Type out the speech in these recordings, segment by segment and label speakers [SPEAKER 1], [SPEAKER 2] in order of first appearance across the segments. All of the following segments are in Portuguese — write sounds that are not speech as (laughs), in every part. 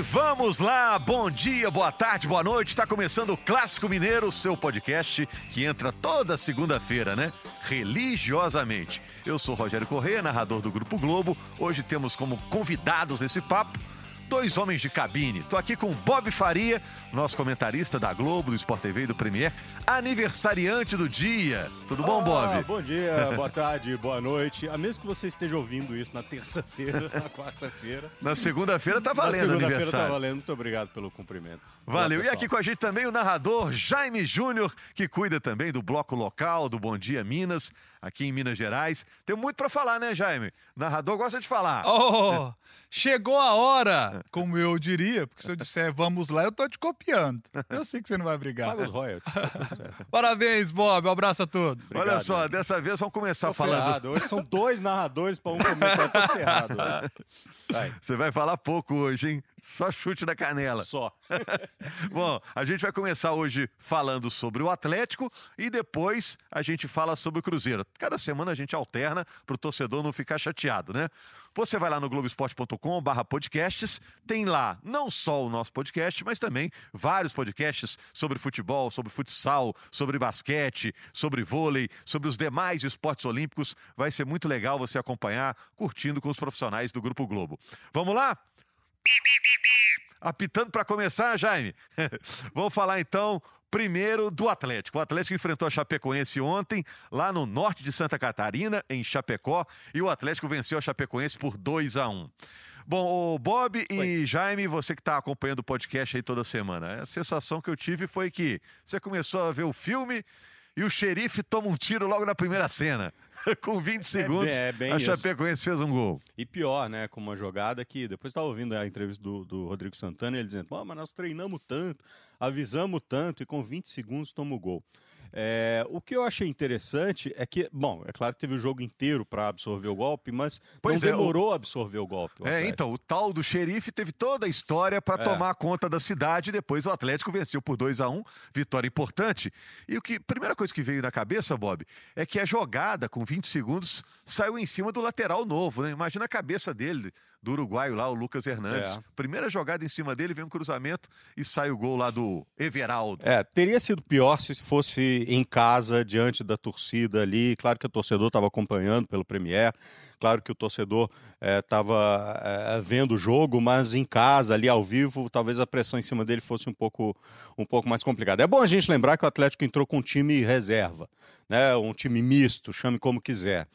[SPEAKER 1] E vamos lá, bom dia, boa tarde, boa noite. Está começando o Clássico Mineiro, seu podcast que entra toda segunda-feira, né? Religiosamente. Eu sou Rogério Corrêa, narrador do Grupo Globo. Hoje temos como convidados nesse papo dois homens de cabine. Tô aqui com Bob Faria, nosso comentarista da Globo, do Sport TV e do Premier, aniversariante do dia. Tudo bom,
[SPEAKER 2] Ah,
[SPEAKER 1] Bob?
[SPEAKER 2] Bom dia, (laughs) boa tarde, boa noite. A menos que você esteja ouvindo isso na terça-feira, (laughs) na quarta-feira.
[SPEAKER 1] Na segunda-feira tá
[SPEAKER 2] Na
[SPEAKER 1] valendo
[SPEAKER 2] segunda-feira tá valendo. Muito obrigado pelo cumprimento.
[SPEAKER 1] Valeu.
[SPEAKER 2] Olá,
[SPEAKER 1] E aqui com a gente também o narrador Jaime Júnior, que cuida também do bloco local do Bom Dia Minas, aqui em Minas Gerais. Tem muito pra falar, né, Jaime? Narrador gosta de falar.
[SPEAKER 3] Oh, chegou a hora, como eu diria, porque se eu disser vamos lá, eu tô te copiando. Eu sei que você não vai brigar.
[SPEAKER 2] Paga os royalties. tá. (laughs)
[SPEAKER 3] Parabéns, Bob. Um abraço a todos.
[SPEAKER 1] Olha
[SPEAKER 2] obrigado,
[SPEAKER 1] só,
[SPEAKER 2] Jaime.
[SPEAKER 1] dessa vez vamos começar
[SPEAKER 2] Tô
[SPEAKER 1] falando.
[SPEAKER 2] ferrado. Hoje são dois narradores para um comentário. Tô ferrado. Vai,
[SPEAKER 1] Você vai falar pouco hoje, hein? Só chute da canela.
[SPEAKER 2] só. (laughs)
[SPEAKER 1] Bom, a gente vai começar hoje falando sobre o Atlético e depois a gente fala sobre o Cruzeiro. Cada semana a gente alterna para o torcedor não ficar chateado, né? Você vai lá no globesport.com barra podcasts, tem lá não só o nosso podcast, mas também vários podcasts sobre futebol, sobre futsal, sobre basquete, sobre vôlei, sobre os demais esportes olímpicos. Vai ser muito legal você acompanhar, curtindo com os profissionais do Grupo Globo. Vamos lá? Apitando para começar, Jaime. (laughs) Vamos falar então primeiro do Atlético. O Atlético enfrentou a Chapecoense ontem, lá no norte de Santa Catarina, em Chapecó, e o Atlético venceu a Chapecoense por 2 a 1. Bom, o Bob e Jaime, você que está acompanhando o podcast aí toda semana, a sensação que eu tive foi que você começou a ver o filme e o xerife toma um tiro logo na primeira cena. (laughs) Com 20 segundos,
[SPEAKER 2] é bem
[SPEAKER 1] a
[SPEAKER 2] isso.
[SPEAKER 1] Chapecoense fez um gol.
[SPEAKER 2] E pior, né? Com uma jogada que depois estava ouvindo a entrevista do, do Rodrigo Santana, ele dizendo: "Pô, mas nós treinamos tanto, avisamos tanto e com 20 segundos toma o gol. É, o que eu achei interessante é que, bom, é claro que teve o jogo inteiro para absorver o golpe, mas
[SPEAKER 1] Pois
[SPEAKER 2] não
[SPEAKER 1] é, o-
[SPEAKER 2] demorou a absorver o golpe. o
[SPEAKER 1] É, então, o tal do xerife teve toda a história para
[SPEAKER 2] É.
[SPEAKER 1] tomar conta da cidade. Depois o Atlético venceu por 2 a 1 vitória importante. E o que, primeira coisa que veio na cabeça, Bob, é que a jogada com 20 segundos saiu em cima do lateral novo, né? Imagina a cabeça dele, do uruguaio lá, o Lucas Hernandes.
[SPEAKER 2] É.
[SPEAKER 1] Primeira jogada em cima dele, vem um cruzamento e sai o gol lá do Everaldo.
[SPEAKER 2] É, teria sido pior se fosse em casa, diante da torcida ali. Claro que o torcedor estava acompanhando pelo Premier, claro que o torcedor estava vendo o jogo, mas em casa, ali ao vivo, talvez a pressão em cima dele fosse um pouco, um pouco mais complicada. É bom a gente lembrar que o Atlético entrou com um time reserva, né? um time misto, chame como quiser.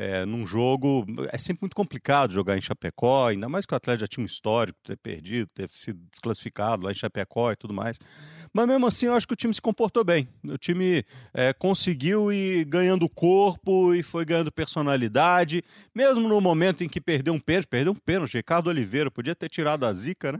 [SPEAKER 2] É, num jogo, é sempre muito complicado jogar em Chapecó, ainda mais que o Atlético já tinha um histórico, ter perdido, ter sido desclassificado lá em Chapecó e tudo mais. Mas mesmo assim, eu acho que o time se comportou bem. O time é, conseguiu ir ganhando corpo e foi ganhando personalidade, mesmo no momento em que perdeu um pênalti, perdeu um pênalti. Ricardo Oliveira podia ter tirado a zica, né?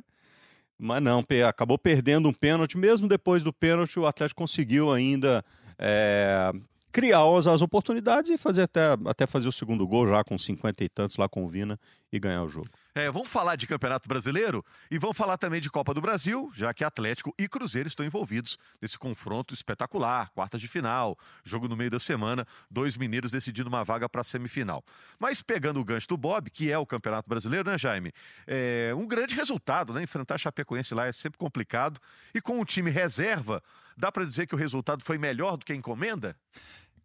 [SPEAKER 2] Mas não, acabou perdendo um pênalti. Mesmo depois do pênalti, o Atlético conseguiu ainda é, criar as, as oportunidades e fazer até, até fazer o segundo gol já com 50 e tantos lá com o Vina e ganhar o jogo.
[SPEAKER 1] É, vamos falar de Campeonato Brasileiro e vamos falar também de Copa do Brasil, já que Atlético e Cruzeiro estão envolvidos nesse confronto espetacular, quartas de final, jogo no meio da semana, dois mineiros decidindo uma vaga para a semifinal. Mas pegando o gancho do Bob, que é o Campeonato Brasileiro, né, Jaime? É um grande resultado, né? Enfrentar Chapecoense lá é sempre complicado e com o time reserva, dá para dizer que o resultado foi melhor do que a encomenda?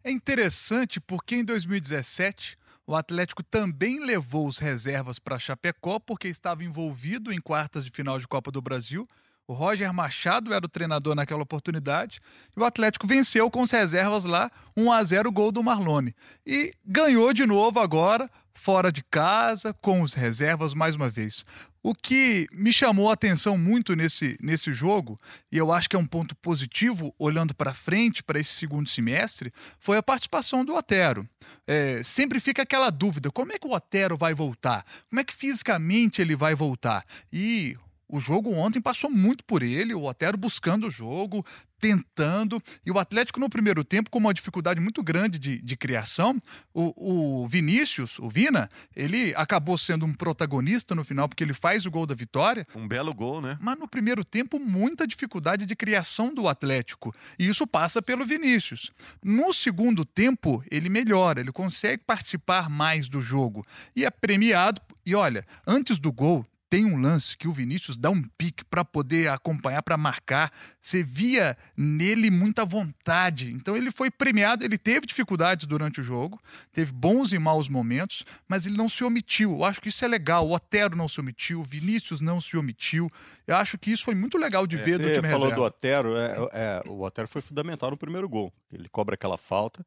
[SPEAKER 3] É interessante porque em 2017 o Atlético também levou os reservas para Chapecó porque estava envolvido em quartas de final de Copa do Brasil. O Roger Machado era o treinador naquela oportunidade e o Atlético venceu com as reservas lá 1 a 0 gol do Marlone. E ganhou de novo agora, fora de casa, com os reservas mais uma vez. O que me chamou a atenção muito nesse, nesse jogo, e eu acho que é um ponto positivo, olhando para frente, para esse segundo semestre, foi a participação do Otero. É, sempre fica aquela dúvida: como é que o Otero vai voltar? Como é que fisicamente ele vai voltar? E o jogo ontem passou muito por ele, o Otero buscando o jogo, tentando, e o Atlético no primeiro tempo com uma dificuldade muito grande de, de criação. O, o Vinícius, o Vina, ele acabou sendo um protagonista no final, porque ele faz o gol da vitória,
[SPEAKER 1] Um belo gol, né?
[SPEAKER 3] mas no primeiro tempo, muita dificuldade de criação do Atlético. E isso passa pelo Vinícius. No segundo tempo, ele melhora, ele consegue participar mais do jogo. E é premiado. E olha, antes do gol, tem um lance que o Vinícius dá um pique para poder acompanhar, para marcar. Você via nele muita vontade. Então ele foi premiado, ele teve dificuldades durante o jogo, teve bons e maus momentos, mas ele não se omitiu. Eu acho que isso é legal. O Otero não se omitiu, o Vinícius não se omitiu. Eu acho que isso foi muito legal de
[SPEAKER 2] É,
[SPEAKER 3] ver do
[SPEAKER 2] você
[SPEAKER 3] time
[SPEAKER 2] falou
[SPEAKER 3] reserva.
[SPEAKER 2] do Otero, é, é, o Otero foi fundamental no primeiro gol. Ele cobra aquela falta.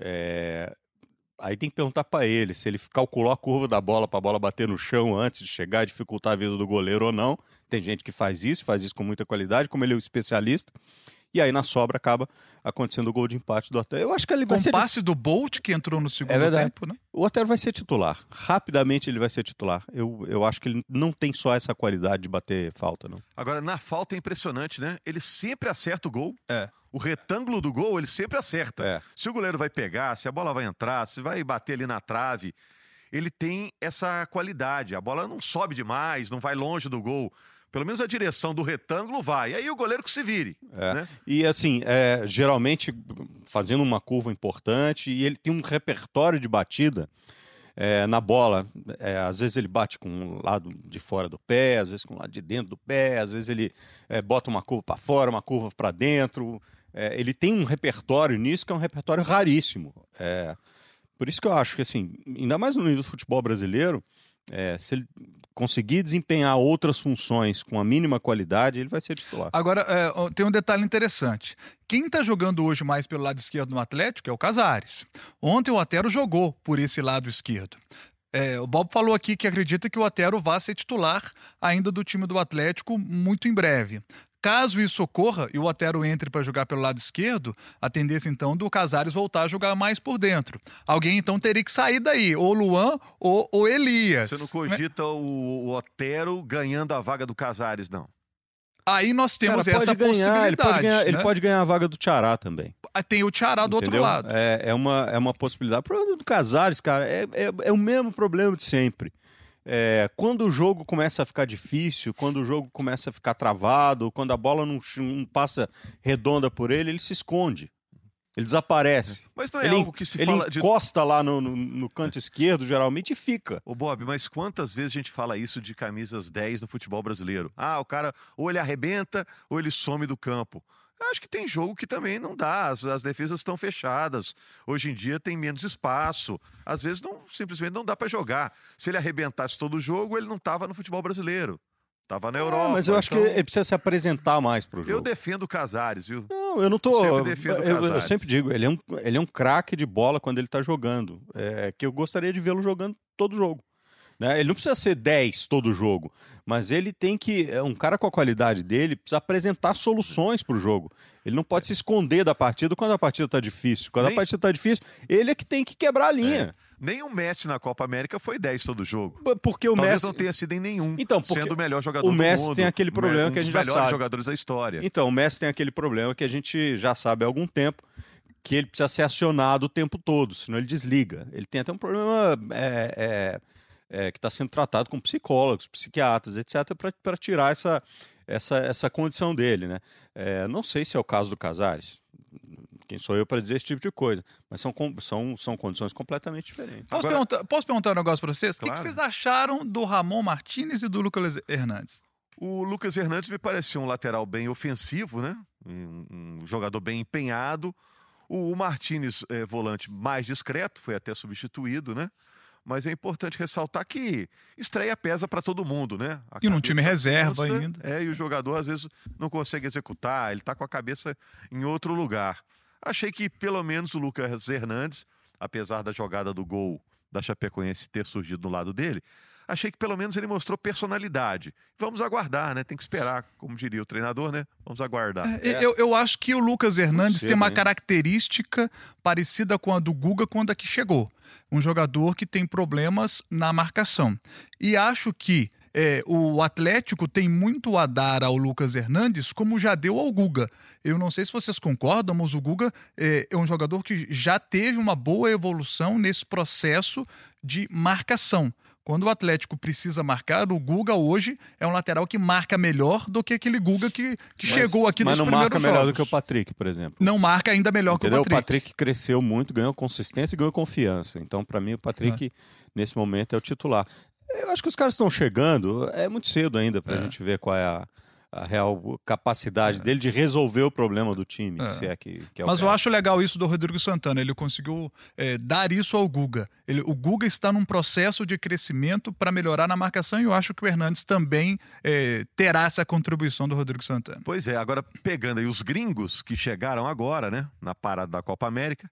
[SPEAKER 2] é, Aí tem que perguntar para ele se ele calculou a curva da bola para a bola bater no chão antes de chegar dificultar a vida do goleiro ou não. Tem gente que faz isso, faz isso com muita qualidade, como ele é um especialista. E aí na sobra acaba acontecendo o gol de empate do Otero. Eu acho que ele vai
[SPEAKER 3] Com
[SPEAKER 2] ser
[SPEAKER 3] o passe do Bolt que entrou no segundo
[SPEAKER 2] verdade.
[SPEAKER 3] tempo, né?
[SPEAKER 2] o Otero vai ser titular. Rapidamente ele vai ser titular. Eu, eu acho que ele não tem só essa qualidade de bater falta, não.
[SPEAKER 1] Agora, na falta é impressionante, né? Ele sempre acerta o gol.
[SPEAKER 3] É.
[SPEAKER 1] O retângulo do gol, ele sempre acerta.
[SPEAKER 2] É.
[SPEAKER 1] Se o goleiro vai pegar, se a bola vai entrar, se vai bater ali na trave, ele tem essa qualidade. A bola não sobe demais, não vai longe do gol. Pelo menos a direção do retângulo vai. Aí o goleiro que se vire.
[SPEAKER 2] É.
[SPEAKER 1] né?
[SPEAKER 2] E assim, é, geralmente fazendo uma curva importante e ele tem um repertório de batida é, na bola. É, às vezes ele bate com o lado de fora do pé, às vezes com o lado de dentro do pé, às vezes ele é, bota uma curva para fora, uma curva para dentro. É, ele tem um repertório nisso que é um repertório raríssimo. É, por isso que eu acho que assim, ainda mais no nível do futebol brasileiro, é, se ele conseguir desempenhar outras funções com a mínima qualidade, ele vai ser titular.
[SPEAKER 3] Agora, é, tem um detalhe interessante. Quem está jogando hoje mais pelo lado esquerdo no Atlético é o Casares. Ontem o Otero jogou por esse lado esquerdo. É, o Bob falou aqui que acredita que o Otero vá ser titular ainda do time do Atlético muito em breve. Caso isso ocorra e o Otero entre para jogar pelo lado esquerdo, a tendência então do Casares voltar a jogar mais por dentro. Alguém então teria que sair daí, ou Luan ou, ou Elias.
[SPEAKER 1] Você não cogita o, o Otero ganhando a vaga do Casares, não.
[SPEAKER 3] Aí nós temos
[SPEAKER 2] Cara,
[SPEAKER 3] essa
[SPEAKER 2] ganhar, ele
[SPEAKER 3] possibilidade.
[SPEAKER 2] pode ganhar, ele
[SPEAKER 3] né?
[SPEAKER 2] pode ganhar a vaga do Tiará também.
[SPEAKER 3] Tem o Tiará do outro lado.
[SPEAKER 2] É, é, uma, é uma possibilidade. O problema do Casares, cara, é, é, é o mesmo problema de sempre. É, quando o jogo começa a ficar difícil, quando o jogo começa a ficar travado, quando a bola não, não passa redonda por ele, ele se esconde. Ele desaparece.
[SPEAKER 1] Mas não é
[SPEAKER 2] ele
[SPEAKER 1] algo que se
[SPEAKER 2] ele
[SPEAKER 1] fala de.
[SPEAKER 2] encosta lá no, no- no canto esquerdo, geralmente, e fica.
[SPEAKER 1] Ô Bob, mas quantas vezes a gente fala isso de camisas 10 no futebol brasileiro? Ah, o cara ou ele arrebenta ou ele some do campo. Acho que tem jogo que também não dá, as, as defesas estão fechadas. Hoje em dia tem menos espaço. Às vezes não, simplesmente não dá para jogar. Se ele arrebentasse todo o jogo, ele não estava no futebol brasileiro. Tava na Europa.
[SPEAKER 2] Ah, mas eu acho
[SPEAKER 1] então
[SPEAKER 2] que ele precisa se apresentar mais pro jogo.
[SPEAKER 1] Eu defendo o Casares, viu?
[SPEAKER 2] Não, eu não tô.
[SPEAKER 1] Sempre defendo
[SPEAKER 2] eu, eu sempre digo, ele é um, ele é um craque de bola quando ele tá jogando. É, que eu gostaria de vê-lo jogando todo jogo. Né? Ele não precisa ser 10 todo jogo, mas ele tem que. é Um cara com a qualidade dele precisa apresentar soluções pro jogo. Ele não pode se esconder da partida quando a partida tá difícil. Quando
[SPEAKER 1] Nem-
[SPEAKER 2] a partida tá difícil, ele é que tem que quebrar a linha.
[SPEAKER 1] Nem o Messi na Copa América foi 10 todo jogo.
[SPEAKER 2] Porque o
[SPEAKER 1] Talvez
[SPEAKER 2] Messi.
[SPEAKER 1] não tenha sido em nenhum,
[SPEAKER 2] Então,
[SPEAKER 1] sendo o melhor jogador
[SPEAKER 2] o Messi
[SPEAKER 1] do mundo.
[SPEAKER 2] tem aquele problema
[SPEAKER 1] um
[SPEAKER 2] que a gente já
[SPEAKER 1] melhores
[SPEAKER 2] sabe.
[SPEAKER 1] jogadores da história.
[SPEAKER 2] Então, o Messi tem aquele problema que a gente já sabe há algum tempo, que ele precisa ser acionado o tempo todo, senão ele desliga. Ele tem até um problema é, é, é, que está sendo tratado com psicólogos, psiquiatras, etc., para tirar essa, essa, essa condição dele. Né? É, não sei se é o caso do Casares. Quem sou eu para dizer esse tipo de coisa? Mas são, são, são condições completamente diferentes.
[SPEAKER 3] Posso,
[SPEAKER 1] Agora-
[SPEAKER 3] perguntar, posso perguntar um negócio pra vocês? O que que,
[SPEAKER 1] Claro.
[SPEAKER 3] vocês acharam do Ramon Martinez e do Lucas Hernandes?
[SPEAKER 1] O Lucas Hernandes me pareceu um lateral bem ofensivo, né? Um, um jogador bem empenhado. O, o Martinez, é, volante mais discreto, foi até substituído, né? Mas é importante ressaltar que estreia pesa para todo mundo, né? A
[SPEAKER 3] E num time reserva
[SPEAKER 1] cansa,
[SPEAKER 3] ainda.
[SPEAKER 1] É, e o jogador às vezes não consegue executar, ele está com a cabeça em outro lugar. Achei que pelo menos o Lucas Hernandes, apesar da jogada do gol da Chapecoense ter surgido do lado dele, achei que pelo menos ele mostrou personalidade. Vamos aguardar, né? Tem que esperar, como diria o treinador, né? Vamos aguardar.
[SPEAKER 3] É, Eu, eu acho que o Lucas Hernandes
[SPEAKER 2] cedo
[SPEAKER 3] tem uma característica parecida com a do Guga quando aqui chegou. Um jogador que tem problemas na marcação. E acho que é, o Atlético tem muito a dar ao Lucas Hernandes, como já deu ao Guga. Eu não sei se vocês concordam, mas o Guga é, é um jogador que já teve uma boa evolução nesse processo de marcação. Quando o Atlético precisa marcar, o Guga hoje é um lateral que marca melhor do que aquele Guga que, que
[SPEAKER 2] Mas-
[SPEAKER 3] chegou aqui
[SPEAKER 2] Mas
[SPEAKER 3] nos
[SPEAKER 2] não marca
[SPEAKER 3] primeiros
[SPEAKER 2] melhor
[SPEAKER 3] jogos.
[SPEAKER 2] do que o Patrick, por exemplo.
[SPEAKER 3] Não marca ainda melhor
[SPEAKER 2] Entendeu?
[SPEAKER 3] que o Patrick.
[SPEAKER 2] cresceu muito, ganhou consistência e ganhou confiança. Então, para mim, o Patrick, nesse momento, é o titular. Eu acho que os caras estão chegando. É muito cedo ainda para a
[SPEAKER 1] É.
[SPEAKER 2] gente ver qual é a, a real capacidade dele de resolver o problema do time,
[SPEAKER 3] É.
[SPEAKER 2] se é que, que é o
[SPEAKER 3] Mas eu
[SPEAKER 2] caso.
[SPEAKER 3] acho legal isso do Rodrigo Santana. Ele conseguiu é, dar isso ao Guga. Ele- o Guga está num processo de crescimento para melhorar na marcação e eu acho que o Hernandes também é, terá essa contribuição do Rodrigo Santana.
[SPEAKER 1] Pois é, agora pegando aí os gringos que chegaram agora, né, na parada da Copa América,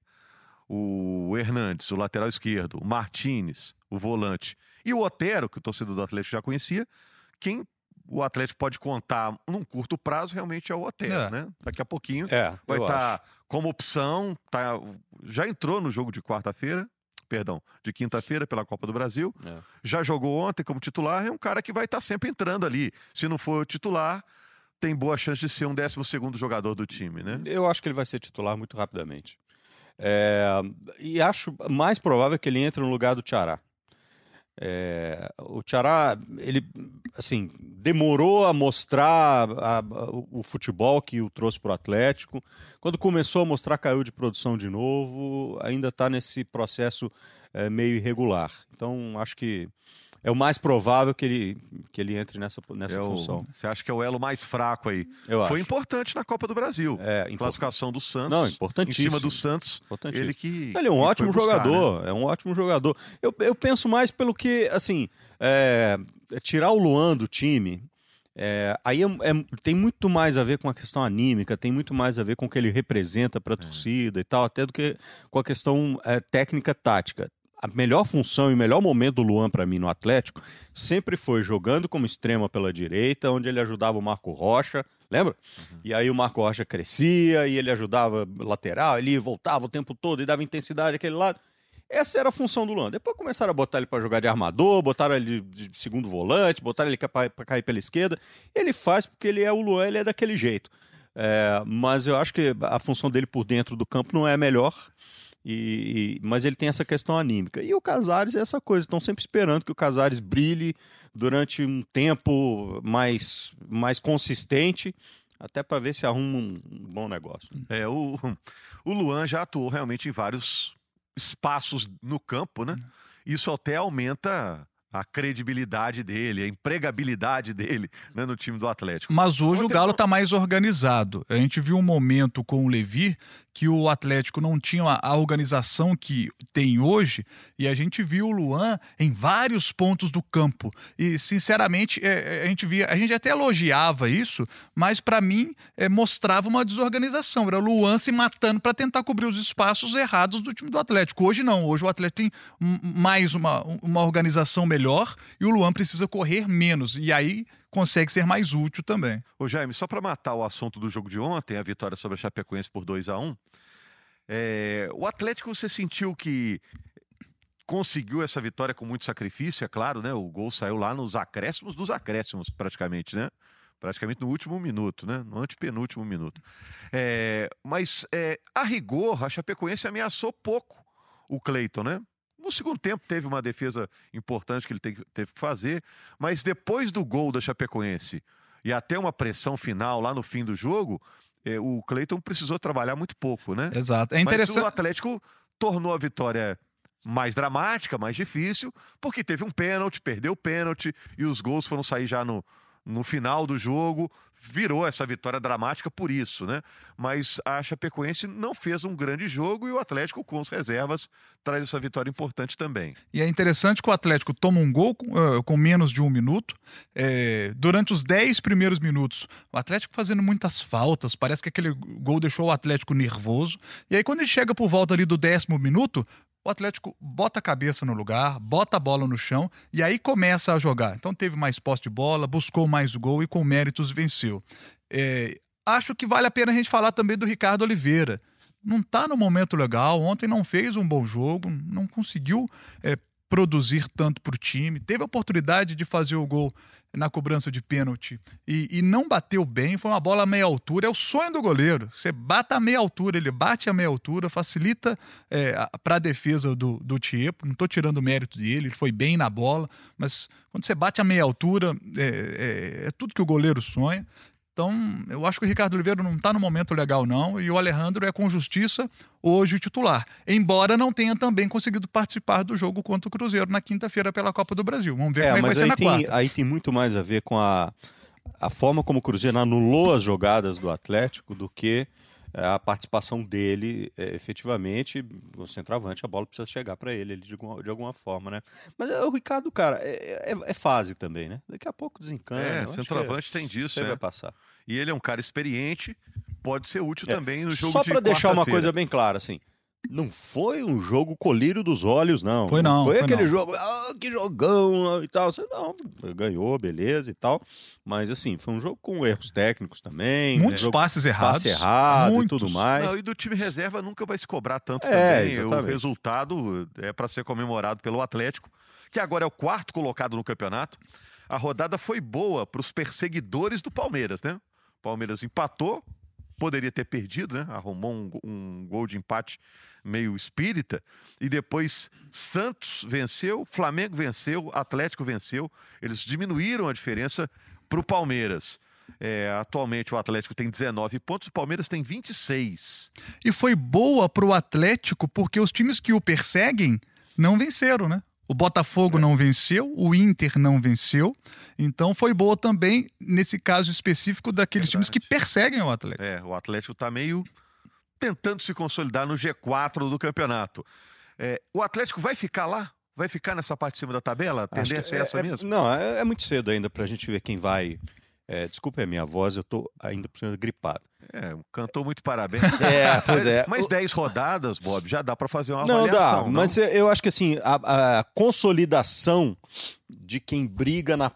[SPEAKER 1] o Hernandes, o lateral esquerdo, o Martinez, o volante, e o Otero, que o torcedor do Atlético já conhecia, quem o Atlético pode contar num curto prazo realmente é o Otero,
[SPEAKER 3] É.
[SPEAKER 1] né? Daqui a pouquinho
[SPEAKER 2] É,
[SPEAKER 1] vai estar
[SPEAKER 2] acho.
[SPEAKER 1] como opção, tá, já entrou no jogo de quarta-feira, perdão, de quinta-feira pela Copa do Brasil,
[SPEAKER 2] É.
[SPEAKER 1] já jogou ontem como titular, é um cara que vai estar sempre entrando ali. Se não for titular, tem boa chance de ser um 12 segundo jogador do time, né?
[SPEAKER 2] Eu acho que ele vai ser titular muito rapidamente. É, e acho mais provável que ele entre no lugar do Tiará. É, o Tiará, ele assim, demorou a mostrar a- a- o, futebol que o trouxe para o Atlético. Quando começou a mostrar, caiu de produção de novo. Ainda está nesse processo é, meio irregular. Então, acho que é o mais provável que ele, que ele entre nessa, nessa
[SPEAKER 1] É o-
[SPEAKER 2] função.
[SPEAKER 1] você acha que é o elo mais fraco aí?
[SPEAKER 2] Eu
[SPEAKER 1] Foi
[SPEAKER 2] acho.
[SPEAKER 1] importante na Copa do Brasil.
[SPEAKER 2] É,
[SPEAKER 1] Classificação do Santos.
[SPEAKER 2] Não,
[SPEAKER 1] em
[SPEAKER 2] importantíssimo.
[SPEAKER 1] cima do Santos, ele que.
[SPEAKER 2] Ele é um ótimo
[SPEAKER 1] buscar, né?
[SPEAKER 2] jogador, é um ótimo jogador. Eu, eu penso mais pelo que, assim, é, tirar o Luan do time, é, aí é- é- tem muito mais a ver com a questão anímica, tem muito mais a ver com o que ele representa para a torcida e tal, até do que com a questão é, técnica tática. A melhor função e o melhor momento do Luan para mim no Atlético sempre foi jogando como extrema pela direita, onde ele ajudava o Marco Rocha, lembra? E aí o Marco Rocha crescia e ele ajudava lateral, ele voltava o tempo todo e dava intensidade àquele lado. Essa era a função do Luan. Depois começaram a botar ele para jogar de armador, botaram ele de de segundo volante, botaram ele para cair pela esquerda. Ele faz porque ele é o Luan, ele é daquele jeito. É, mas eu acho que a função dele por dentro do campo não é a melhor. E, e- mas ele tem essa questão anímica. E o Casares é essa coisa. Estão sempre esperando que o Casares brilhe durante um tempo mais, mais consistente, até para ver se arruma um, um bom negócio.
[SPEAKER 1] É, o, o Luan já atuou realmente em vários espaços no campo, né? Isso até aumenta a credibilidade dele, a empregabilidade dele né, no time do Atlético.
[SPEAKER 3] Mas hoje o
[SPEAKER 1] Ontem
[SPEAKER 3] Galo
[SPEAKER 1] não-
[SPEAKER 3] está mais organizado. A gente viu um momento com o Levi que o Atlético não tinha a- organização que tem hoje e a gente viu o Luan em vários pontos do campo. E, sinceramente, é, é, a gente via, a gente até elogiava isso, mas para mim é, mostrava uma desorganização. Era o Luan se matando para tentar cobrir os espaços errados do time do Atlético. Hoje não. Hoje o Atlético tem mais uma, uma organização melhor e o Luan precisa correr menos. E aí consegue ser mais útil também.
[SPEAKER 1] Ô Jaime, só para matar o assunto do jogo de ontem, a vitória sobre a Chapecoense por 2 a 1 é, o Atlético você sentiu que conseguiu essa vitória com muito sacrifício, é claro, né? O gol saiu lá nos acréscimos dos acréscimos, praticamente, né? Praticamente no último minuto, né? No antepenúltimo minuto. É, mas, é, a rigor, a Chapecoense ameaçou pouco o Cleiton, né? No segundo tempo teve uma defesa importante que ele te- teve que fazer, mas depois do gol da Chapecoense e até uma pressão final lá no fim do jogo, eh, o Cleiton precisou trabalhar muito pouco, né?
[SPEAKER 3] Exato. É
[SPEAKER 1] Mas o
[SPEAKER 3] interessante.
[SPEAKER 1] Atlético tornou a vitória mais dramática, mais difícil, porque teve um pênalti, perdeu o pênalti e os gols foram sair já no, no final do jogo. Virou essa vitória dramática por isso, né? Mas a Chapecoense não fez um grande jogo e o Atlético, com as reservas, traz essa vitória importante também.
[SPEAKER 3] E é interessante que o Atlético toma um gol com, eh, com menos de um minuto. Eh, durante os 10 primeiros minutos, o Atlético fazendo muitas faltas. Parece que aquele gol deixou o Atlético nervoso. E aí, quando ele chega por volta ali do décimo minuto, o Atlético bota a cabeça no lugar, bota a bola no chão e aí começa a jogar. Então teve mais posse de bola, buscou mais gol e com méritos venceu. Eh, acho que vale a pena a gente falar também do Ricardo Oliveira. Não está no momento legal, ontem não fez um bom jogo, não conseguiu eh, produzir tanto para o time. Teve a oportunidade de fazer o gol na cobrança de pênalti e, e não bateu bem. Foi uma bola a meia altura. É o sonho do goleiro. Você bata a meia altura, ele bate a meia altura, facilita para a defesa do, do Tiepo. Não estou tirando o mérito dele, ele foi bem na bola, mas quando você bate a meia altura, é, é- é tudo que o goleiro sonha. Então, eu acho que o Ricardo Oliveira não está no momento legal, não, e o Alejandro é com justiça hoje o titular. Embora não tenha também conseguido participar do jogo contra o Cruzeiro na quinta-feira pela Copa do Brasil. Vamos ver
[SPEAKER 2] É,
[SPEAKER 3] como é que vai ser
[SPEAKER 2] aí
[SPEAKER 3] na
[SPEAKER 2] tem,
[SPEAKER 3] quarta.
[SPEAKER 2] aí tem muito mais a ver com a, a forma como o Cruzeiro anulou as jogadas do Atlético do que a participação dele é, efetivamente. O centroavante, a bola precisa chegar para ele, ele de, alguma, de alguma forma, né? Mas é, o Ricardo, cara, é, é- é fase também, né? Daqui a pouco desencana.
[SPEAKER 1] É, centroavante tem disso, né?
[SPEAKER 2] vai passar.
[SPEAKER 1] E ele é um cara experiente, pode ser útil
[SPEAKER 2] É,
[SPEAKER 1] também no jogo
[SPEAKER 2] Só
[SPEAKER 1] de
[SPEAKER 2] para deixar uma coisa bem clara, assim. Não foi um jogo colírio dos olhos, não.
[SPEAKER 3] Foi não,
[SPEAKER 2] Foi
[SPEAKER 3] foi
[SPEAKER 2] aquele
[SPEAKER 3] não.
[SPEAKER 2] jogo, ah, que jogão e tal. Você, Não, ganhou, beleza e tal. Mas, assim, foi um jogo com erros técnicos também.
[SPEAKER 3] Muitos
[SPEAKER 2] um jogo
[SPEAKER 3] passes errados.
[SPEAKER 2] passe errado
[SPEAKER 3] Muitos.
[SPEAKER 2] e tudo mais.
[SPEAKER 1] Não, e do time reserva nunca vai se cobrar tanto
[SPEAKER 2] É,
[SPEAKER 1] também. O
[SPEAKER 2] exatamente.
[SPEAKER 1] resultado é para ser comemorado pelo Atlético, que agora é o quarto colocado no campeonato. A rodada foi boa para os perseguidores do Palmeiras, né? O Palmeiras empatou, poderia ter perdido, né? Arrumou um, um gol de empate meio espírita. E depois Santos venceu, Flamengo venceu, Atlético venceu. Eles diminuíram a diferença para o Palmeiras. É, atualmente o Atlético tem 19 pontos, o Palmeiras tem 26.
[SPEAKER 3] E foi boa para o Atlético porque os times que o perseguem não venceram, né? O Botafogo não venceu, o Inter não venceu. Então foi boa também, nesse caso específico, daqueles times que
[SPEAKER 1] Verdade.
[SPEAKER 3] perseguem o Atlético.
[SPEAKER 1] É, o Atlético está meio tentando se consolidar no G4 do campeonato. É, o Atlético vai ficar lá? Vai ficar nessa parte de cima da tabela? A
[SPEAKER 2] Acho que
[SPEAKER 1] tendência é, essa mesmo?
[SPEAKER 2] Não, é, é muito cedo ainda pra gente ver quem vai. É, desculpa a minha voz, eu tô ainda por cima gripado.
[SPEAKER 1] É, cantou muito parabéns. (laughs)
[SPEAKER 2] É, pois é.
[SPEAKER 1] Mas 10 rodadas, Bob, já dá para fazer uma
[SPEAKER 2] Não, dá,
[SPEAKER 1] avaliação.
[SPEAKER 2] mas eu- eu acho que assim, a, a consolidação de quem briga na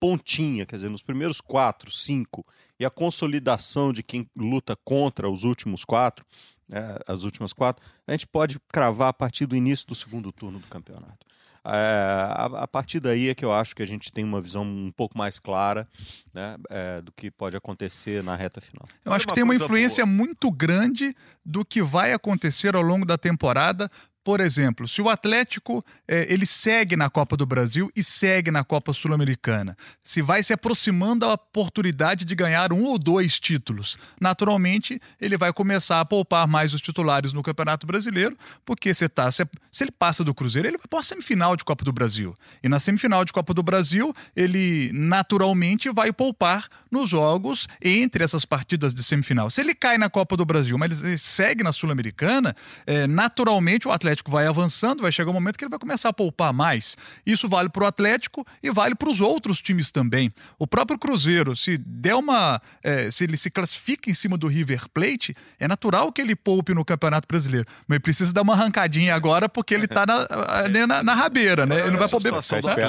[SPEAKER 2] pontinha, quer dizer, nos primeiros quatro, cinco, e a consolidação de quem luta contra os últimos quatro, é, as últimas quatro, a gente pode cravar a partir do início do segundo turno do campeonato. É, a, a partir daí é que eu acho que a gente tem uma visão um pouco mais clara né, é, do que pode acontecer na reta final.
[SPEAKER 3] Eu acho
[SPEAKER 1] uma
[SPEAKER 3] que tem uma influência muito grande do que vai acontecer ao longo da temporada. Por exemplo, se o Atlético eh, ele segue na Copa do Brasil e segue na Copa Sul-Americana, se vai se aproximando da oportunidade de ganhar um ou dois títulos, naturalmente ele vai começar a poupar mais os titulares no Campeonato Brasileiro, porque se, tá, se, se ele passa do Cruzeiro, ele vai para a semifinal de Copa do Brasil. E na semifinal de Copa do Brasil, ele naturalmente vai poupar nos jogos entre essas partidas de semifinal. Se ele cai na Copa do Brasil, mas ele segue na Sul-Americana, eh, naturalmente o Atlético vai avançando, vai chegar um momento que ele vai começar a poupar mais. Isso vale para o Atlético e vale para os outros times também. O próprio Cruzeiro, se der uma. eh, se ele se classifica em cima do River Plate, é natural que ele poupe no Campeonato Brasileiro. Mas ele precisa dar uma arrancadinha agora porque ele está na, ali (laughs) na, na rabeira, né? Ele não vai poder.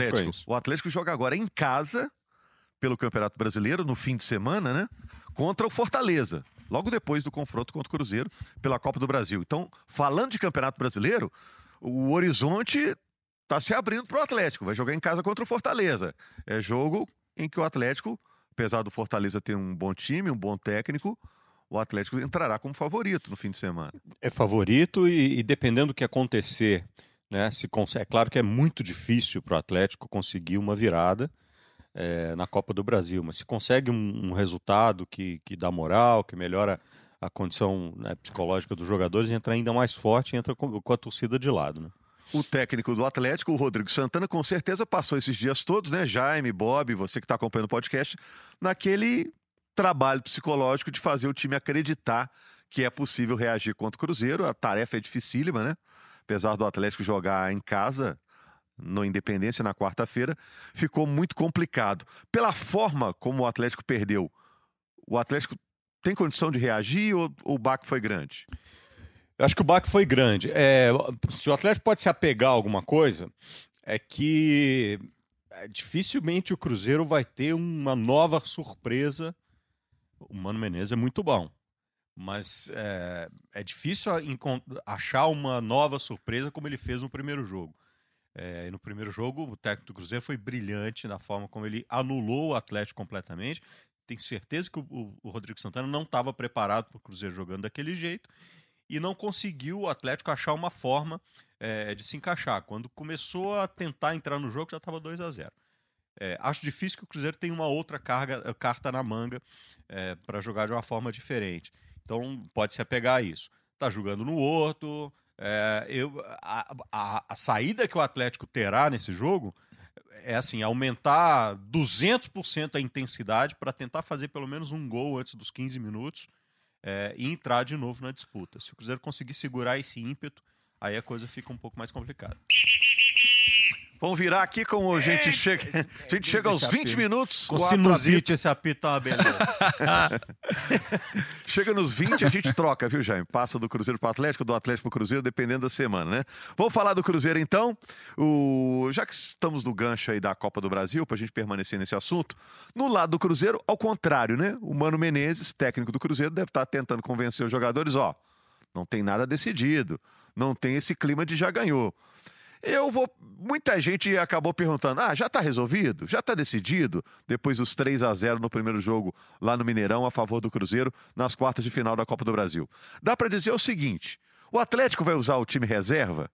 [SPEAKER 1] Atlético.
[SPEAKER 2] isso.
[SPEAKER 1] O Atlético joga agora em casa, pelo Campeonato Brasileiro, no fim de semana, né? Contra o Fortaleza. Logo depois do confronto contra o Cruzeiro pela Copa do Brasil. Então, falando de Campeonato Brasileiro, o horizonte está se abrindo para o Atlético. Vai jogar em casa contra o Fortaleza. É jogo em que o Atlético, apesar do Fortaleza ter um bom time, um bom técnico, o Atlético entrará como favorito no fim de semana.
[SPEAKER 2] é favorito e, e dependendo do que acontecer, né, se consegue. É claro que é muito difícil para o Atlético conseguir uma virada eh, na Copa do Brasil, mas se consegue um, um resultado que, que dá moral, que melhora a condição né, psicológica dos jogadores, entra ainda mais forte e entra com, com a torcida de lado. Né?
[SPEAKER 1] O técnico do Atlético, o Rodrigo Santana, com certeza passou esses dias todos, né? Jaime, Bob, você que está acompanhando o podcast, naquele trabalho psicológico de fazer o time acreditar que é possível reagir contra o Cruzeiro. A tarefa é dificílima, né? Apesar do Atlético jogar em casa, no Independência, na quarta-feira, ficou muito complicado. Pela forma como o Atlético perdeu, o Atlético tem condição de reagir ou, o baque foi grande?
[SPEAKER 2] Eu acho que o baque foi grande. É, se o Atlético pode se apegar a alguma coisa, é que é, dificilmente o Cruzeiro vai ter uma nova surpresa. O Mano Menezes é muito bom, mas é, é difícil achar uma nova surpresa como ele fez no primeiro jogo. É, no primeiro jogo, o técnico do Cruzeiro foi brilhante na forma como ele anulou o Atlético completamente. Tenho certeza que o, o- Rodrigo Santana não estava preparado para o Cruzeiro jogando daquele jeito e não conseguiu o Atlético achar uma forma é, de se encaixar. Quando começou a tentar entrar no jogo, já estava 2 a 0 É, acho difícil que o Cruzeiro tenha uma outra carga, eh, carta na manga é, para jogar de uma forma diferente. Então pode se apegar a isso. Tá jogando no Horto. É, eu, a, a, a saída que o Atlético terá nesse jogo é assim, aumentar 200% a intensidade para tentar fazer pelo menos um gol antes dos 15 minutos é, e entrar de novo na disputa. Se o Cruzeiro conseguir segurar esse ímpeto, aí a coisa fica um pouco mais complicada.
[SPEAKER 1] Vamos virar aqui como a gente chega. A gente chega aos 20 minutos.
[SPEAKER 2] Com sinusite, esse apito tá uma beleza. (laughs)
[SPEAKER 1] chega nos 20, a gente troca, viu, Jaime? Passa do Cruzeiro para o Atlético, do Atlético para o Cruzeiro, dependendo da semana, né? Vamos falar do Cruzeiro então. O... Já que estamos no gancho aí da Copa do Brasil, para a gente permanecer nesse assunto, no lado do Cruzeiro, ao contrário, né? O Mano Menezes, técnico do Cruzeiro, deve estar tentando convencer os jogadores: ó, não tem nada decidido, não tem esse clima de já ganhou. Eu vou. Muita gente acabou perguntando: ah, já está resolvido? Já está decidido? Depois dos 3 a 0 no primeiro jogo lá no Mineirão a favor do Cruzeiro nas quartas de final da Copa do Brasil. Dá para dizer o seguinte: o Atlético vai usar o time reserva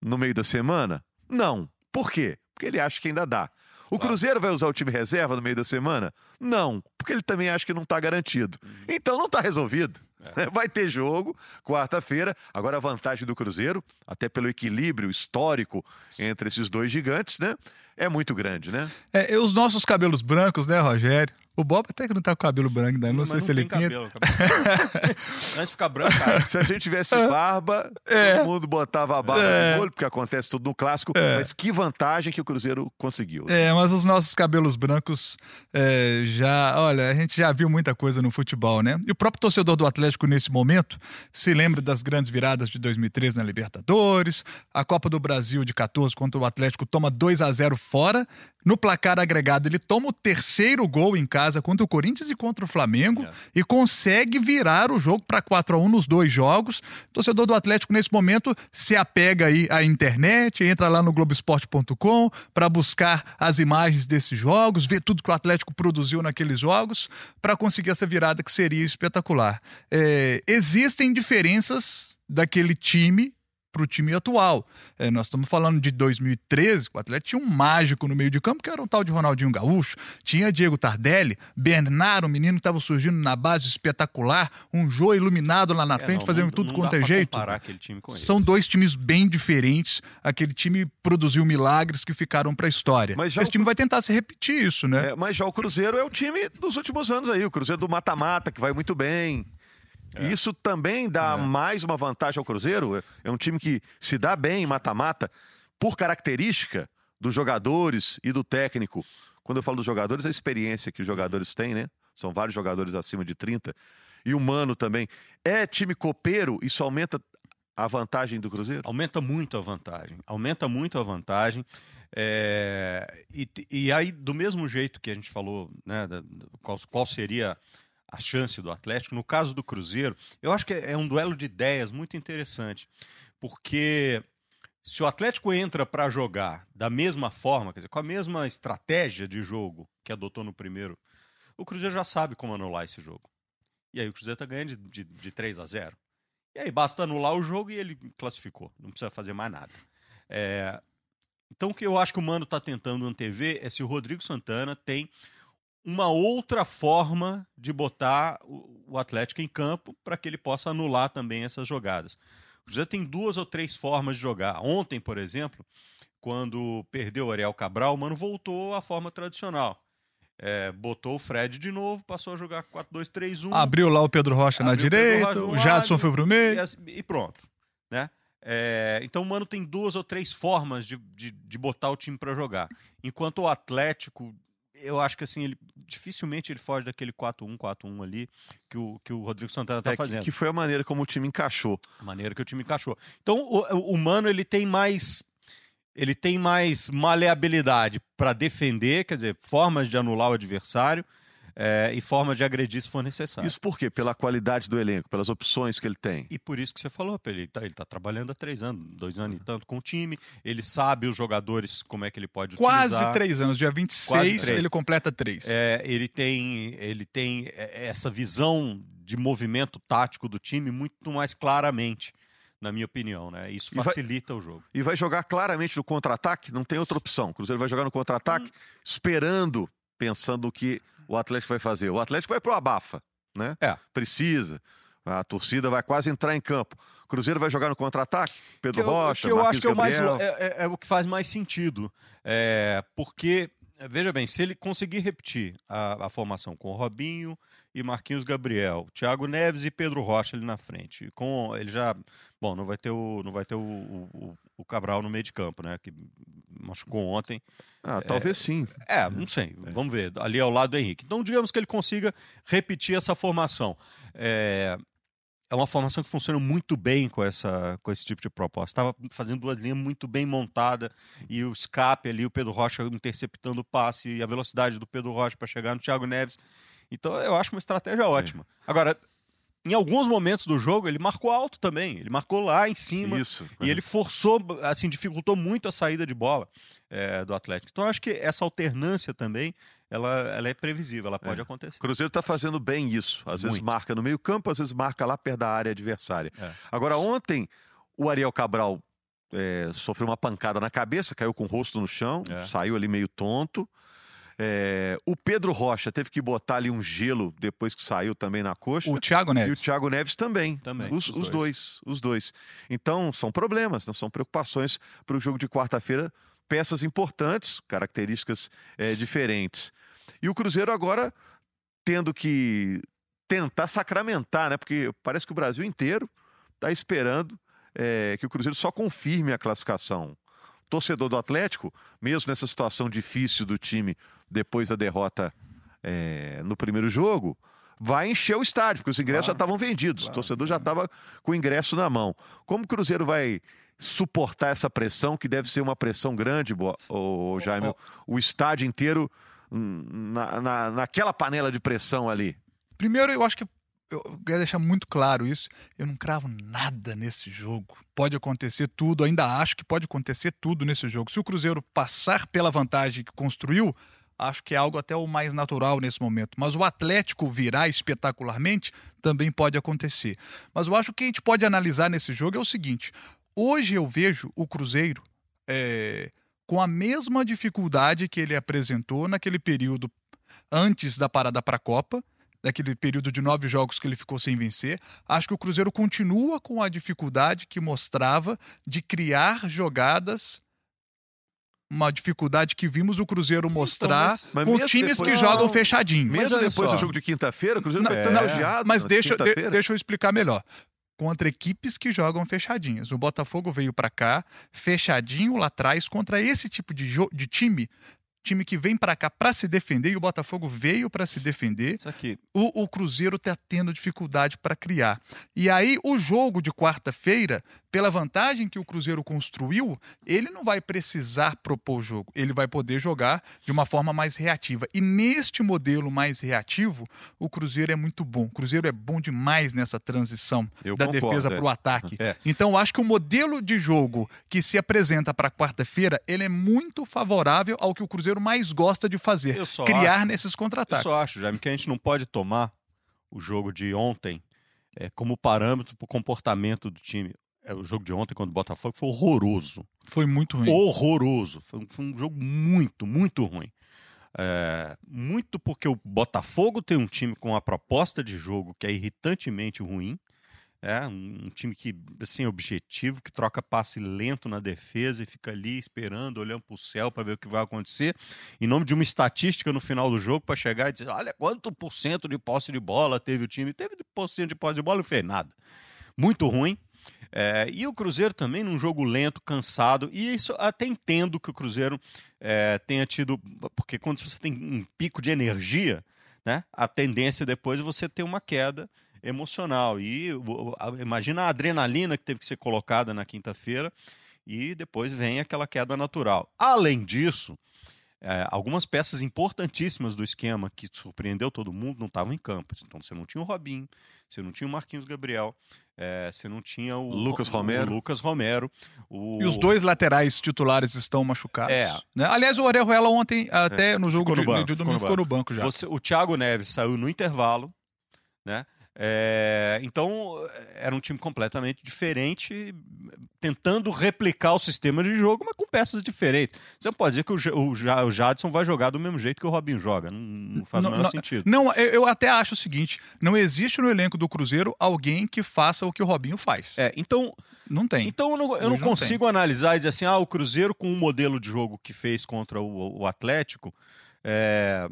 [SPEAKER 1] no meio da semana? Não. Por quê? Porque ele acha que ainda dá. O Cruzeiro vai usar o time reserva no meio da semana? Não, porque ele também acha que não está garantido. Uhum. Então não está resolvido. É. (laughs) Vai ter jogo quarta-feira. Agora a vantagem do Cruzeiro, até pelo equilíbrio histórico entre esses dois gigantes, né? É muito grande, né?
[SPEAKER 3] É, os nossos cabelos brancos, né, Rogério? O Bob até que não tá com cabelo branco ainda, não, não sei se ele pinta. Cabelo, cabelo. (laughs)
[SPEAKER 2] Antes ficar branco, cara.
[SPEAKER 1] Se a gente tivesse barba, é. todo mundo botava a barba é. no olho, porque acontece tudo no clássico. É. Mas que vantagem que o Cruzeiro conseguiu.
[SPEAKER 3] É, mas os nossos cabelos brancos é, já. Olha, a gente já viu muita coisa no futebol, né? E o próprio torcedor do Atlético, nesse momento, se lembra das grandes viradas de 2013 na Libertadores, a Copa do Brasil de 14, contra o Atlético toma 2 a 0 fora. No placar agregado, ele toma o terceiro gol em casa casa contra o Corinthians e contra o Flamengo é. e consegue virar o jogo para 4 a 1 nos dois jogos. O torcedor do Atlético nesse momento se apega aí à internet, entra lá no globesport.com para buscar as imagens desses jogos, ver tudo que o Atlético produziu naqueles jogos para conseguir essa virada que seria espetacular. É, existem diferenças daquele time para o time atual. É, nós estamos falando de 2013, o Atlético tinha um mágico no meio de campo, que era um tal de Ronaldinho Gaúcho, tinha Diego Tardelli, Bernardo, um menino que estava surgindo na base espetacular, um Jô iluminado lá na é, frente, não, fazendo não, tudo quanto é jeito. São
[SPEAKER 2] esse.
[SPEAKER 3] dois times bem diferentes. Aquele time produziu milagres que ficaram para a história. Mas Esse o... time vai tentar se repetir isso, né?
[SPEAKER 1] É, mas já o Cruzeiro é o time dos últimos anos aí, o Cruzeiro do mata-mata, que vai muito bem. É. Isso também dá é. mais uma vantagem ao Cruzeiro. É um time que se dá bem em mata-mata por característica dos jogadores e do técnico. Quando eu falo dos jogadores, a experiência que os jogadores têm, né? São vários jogadores acima de 30. E o Mano também. É time copeiro, isso aumenta a vantagem do Cruzeiro?
[SPEAKER 2] Aumenta muito a vantagem. Aumenta muito a vantagem. É... E, e, aí, do mesmo jeito que a gente falou, né, qual, qual seria a chance do Atlético. No caso do Cruzeiro, eu acho que é um duelo de ideias muito interessante, porque se o Atlético entra para jogar da mesma forma, quer dizer, com a mesma estratégia de jogo que adotou no primeiro, o Cruzeiro já sabe como anular esse jogo. E aí o Cruzeiro está ganhando de, de, de 3 a 0. E aí basta anular o jogo e ele classificou. Não precisa fazer mais nada. É... Então o que eu acho que o Mano está tentando antever é se o Rodrigo Santana tem uma outra forma de botar o Atlético em campo para que ele possa anular também essas jogadas. O Cruzeiro tem duas ou três formas de jogar. Ontem, por exemplo, quando perdeu o Ariel Cabral, o Mano voltou à forma tradicional. É, botou o Fred de novo, passou a jogar 4-2-3-1.
[SPEAKER 3] Abriu lá o Pedro Rocha na direita, o Jadson foi pro meio.
[SPEAKER 2] E, e pronto. Né? É, então o Mano tem duas ou três formas de, de, de botar o time para jogar. Enquanto o Atlético eu acho que assim, ele dificilmente ele foge daquele 4-1, 4-1 ali que o, que o Rodrigo Santana tá é, fazendo.
[SPEAKER 1] Que, foi a maneira como o time encaixou.
[SPEAKER 2] A maneira que o time encaixou. Então, o, o Mano, ele tem mais ele tem mais maleabilidade para defender, quer dizer, formas de anular o adversário é, e formas de agredir se for necessário.
[SPEAKER 1] Isso por quê? Pela qualidade do elenco, pelas opções que ele tem.
[SPEAKER 2] E por isso que você falou, ele está ele tá trabalhando há três anos, dois anos e tanto com o time, ele sabe os jogadores, como é que ele pode
[SPEAKER 3] Quase utilizar. três anos, dia 26 ele completa três.
[SPEAKER 2] É, ele, tem, ele tem essa visão de movimento tático do time muito mais claramente. na minha opinião, né? Isso
[SPEAKER 1] E vai-
[SPEAKER 2] facilita o jogo.
[SPEAKER 1] E vai jogar claramente no contra-ataque, não tem outra opção. O Cruzeiro vai jogar no contra-ataque,
[SPEAKER 2] Hum.
[SPEAKER 1] esperando, pensando que o Atlético vai fazer. O Atlético vai pro abafa, né?
[SPEAKER 2] É.
[SPEAKER 1] Precisa. A torcida vai quase entrar em campo. O Cruzeiro vai jogar no contra-ataque? Pedro
[SPEAKER 2] que eu,
[SPEAKER 1] Rocha,
[SPEAKER 2] que eu
[SPEAKER 1] Marquinhos
[SPEAKER 2] acho que é o, mais, é, é- é o que faz mais sentido. É, porque, veja bem, se ele conseguir repetir a, a formação com Robinho e Marquinhos Gabriel, Thiago Neves e Pedro Rocha ali na frente, com ele já. Bom, não vai ter o, não vai ter o, o, o Cabral no meio de campo, né? Que machucou ontem.
[SPEAKER 1] Ah, talvez sim.
[SPEAKER 2] É, não sei. Vamos ver. Ali ao lado do Henrique. Então, digamos que ele consiga repetir essa formação. É, é uma formação que funciona muito bem com, essa, com esse tipo de proposta. Estava fazendo duas linhas muito bem montada e o escape ali, o Pedro Rocha interceptando o passe e a velocidade do Pedro Rocha para chegar no Thiago Neves. Então, eu acho uma estratégia ótima. Agora, em alguns momentos do jogo, ele marcou alto também. Ele marcou lá em cima.
[SPEAKER 1] Isso.
[SPEAKER 2] E ele forçou, assim, dificultou muito a saída de bola é, do Atlético. Então, eu acho que essa alternância também, ela, ela é previsível, ela pode
[SPEAKER 1] É.
[SPEAKER 2] acontecer.
[SPEAKER 1] O Cruzeiro está fazendo bem isso. Às vezes
[SPEAKER 2] Muito.
[SPEAKER 1] marca no meio-campo, às vezes marca lá perto da área adversária.
[SPEAKER 2] É.
[SPEAKER 1] Agora, ontem, o Ariel Cabral é, sofreu uma pancada na cabeça, caiu com o rosto no chão,
[SPEAKER 2] É.
[SPEAKER 1] saiu ali meio tonto. É, o Pedro Rocha teve que botar ali um gelo depois que saiu também na coxa.
[SPEAKER 3] O Thiago
[SPEAKER 1] E o
[SPEAKER 3] Neves.
[SPEAKER 1] Thiago Neves também.
[SPEAKER 2] Também,
[SPEAKER 1] Os,
[SPEAKER 2] os
[SPEAKER 1] os
[SPEAKER 2] dois.
[SPEAKER 1] dois. Os dois. Então, são problemas, não são preocupações para o jogo de quarta-feira. Peças importantes, características eh, diferentes. E o Cruzeiro agora tendo que tentar sacramentar, né? Porque parece que o Brasil inteiro está esperando eh, que o Cruzeiro só confirme a classificação. O torcedor do Atlético, mesmo nessa situação difícil do time depois da derrota eh, no primeiro jogo, vai encher o estádio, porque os ingressos já
[SPEAKER 2] Claro.
[SPEAKER 1] estavam vendidos,
[SPEAKER 2] Claro,
[SPEAKER 1] o torcedor já estava com o ingresso na mão. Como o Cruzeiro vai suportar essa pressão, que deve ser uma pressão grande, ô, Jaime? O estádio inteiro hum, na, na, naquela panela de pressão ali.
[SPEAKER 3] Primeiro, eu acho que eu quero deixar muito claro isso. Eu não cravo nada nesse jogo. Pode acontecer tudo, ainda acho que pode acontecer tudo nesse jogo. Se o Cruzeiro passar pela vantagem que construiu, acho que é algo até o mais natural nesse momento. Mas o Atlético virar espetacularmente também pode acontecer. Mas eu acho que a gente pode analisar nesse jogo é o seguinte: hoje eu vejo o Cruzeiro é, com a mesma dificuldade que ele apresentou naquele período antes da parada para a Copa daquele período de nove jogos que ele ficou sem vencer. Acho que o Cruzeiro continua com a dificuldade que mostrava de criar jogadas. Uma dificuldade que vimos o Cruzeiro mostrar
[SPEAKER 2] mas-
[SPEAKER 1] mas
[SPEAKER 3] com times que
[SPEAKER 1] depois-
[SPEAKER 3] jogam
[SPEAKER 2] Não,
[SPEAKER 3] fechadinho.
[SPEAKER 1] Mesmo depois
[SPEAKER 2] só.
[SPEAKER 1] do jogo de quinta-feira, o Cruzeiro
[SPEAKER 3] Não,
[SPEAKER 1] foi tão
[SPEAKER 3] não,
[SPEAKER 1] elogiado.
[SPEAKER 3] Mas deixa, de- deixa eu explicar melhor. Contra equipes que jogam fechadinhas. O Botafogo veio para cá fechadinho lá atrás contra esse tipo de, de time. Time que vem para cá para se defender e o Botafogo veio para se defender.
[SPEAKER 2] Isso aqui.
[SPEAKER 3] o, o Cruzeiro está tendo dificuldade para criar. E aí, o jogo de quarta-feira, pela vantagem que o Cruzeiro construiu, ele não vai precisar propor o jogo. Ele vai poder jogar de uma forma mais reativa. E neste modelo mais reativo, o Cruzeiro é muito bom. O Cruzeiro é bom demais nessa transição
[SPEAKER 1] Eu
[SPEAKER 3] da
[SPEAKER 1] concordo,
[SPEAKER 3] defesa
[SPEAKER 1] é.
[SPEAKER 3] para o ataque.
[SPEAKER 2] É.
[SPEAKER 3] Então, eu acho que o modelo de jogo que se apresenta para quarta-feira, ele é muito favorável ao que o Cruzeiro mais gosta de fazer.
[SPEAKER 2] Eu
[SPEAKER 3] criar
[SPEAKER 2] acho-
[SPEAKER 3] nesses
[SPEAKER 2] Eu
[SPEAKER 3] contra-ataques.
[SPEAKER 2] só acho, Jaime, que a gente não pode tomar o jogo de ontem é, como parâmetro para o comportamento do time. É, o jogo de ontem contra o Botafogo foi horroroso.
[SPEAKER 3] Foi muito ruim.
[SPEAKER 2] Horroroso. Foi um, foi um jogo muito, muito ruim. É, muito porque o Botafogo tem um time com uma proposta de jogo que é irritantemente ruim. É um time que sem objetivo, que troca passe lento na defesa e fica ali esperando, olhando para o céu para ver o que vai acontecer, em nome de uma estatística no final do jogo para chegar e dizer: olha quanto por cento de posse de bola teve o time. Teve por cento de posse de bola e não fez nada. Muito ruim. É, e o Cruzeiro também num jogo lento, cansado, e isso até entendo que o Cruzeiro é, tenha tido, porque quando você tem um pico de energia, né, a tendência depois é você ter uma queda emocional. E imagina a adrenalina que teve que ser colocada na quinta-feira, e depois vem aquela queda natural. Além disso, é, algumas peças importantíssimas do esquema que surpreendeu todo mundo não estavam em campo. Então você não tinha o Robinho, você não tinha o Marquinhos Gabriel, é, você não tinha o
[SPEAKER 1] Lucas Romero.
[SPEAKER 2] o Lucas Romero. o-
[SPEAKER 3] E os dois laterais titulares estão machucados.
[SPEAKER 2] É.
[SPEAKER 3] né? Aliás, o Orejuela ontem, até no jogo
[SPEAKER 2] Ficou no
[SPEAKER 3] de,
[SPEAKER 2] banco,
[SPEAKER 3] de
[SPEAKER 2] ficou
[SPEAKER 3] domingo,
[SPEAKER 2] no
[SPEAKER 3] ficou no banco já.
[SPEAKER 2] Você- o Thiago Neves saiu no intervalo, né? É, então, era um time completamente diferente, tentando replicar o sistema de jogo, mas com peças diferentes. Você não pode dizer que o, o, o Jadson vai jogar do mesmo jeito que o Robinho joga. Não, não faz não, o menor
[SPEAKER 3] não,
[SPEAKER 2] sentido.
[SPEAKER 3] Não, eu até acho o seguinte: não existe no elenco do Cruzeiro alguém que faça o que o Robinho faz.
[SPEAKER 2] É, então.
[SPEAKER 3] Não tem.
[SPEAKER 2] Então eu não, eu não consigo analisar e dizer assim: ah, o Cruzeiro com o modelo de jogo que fez contra o, o Atlético. É,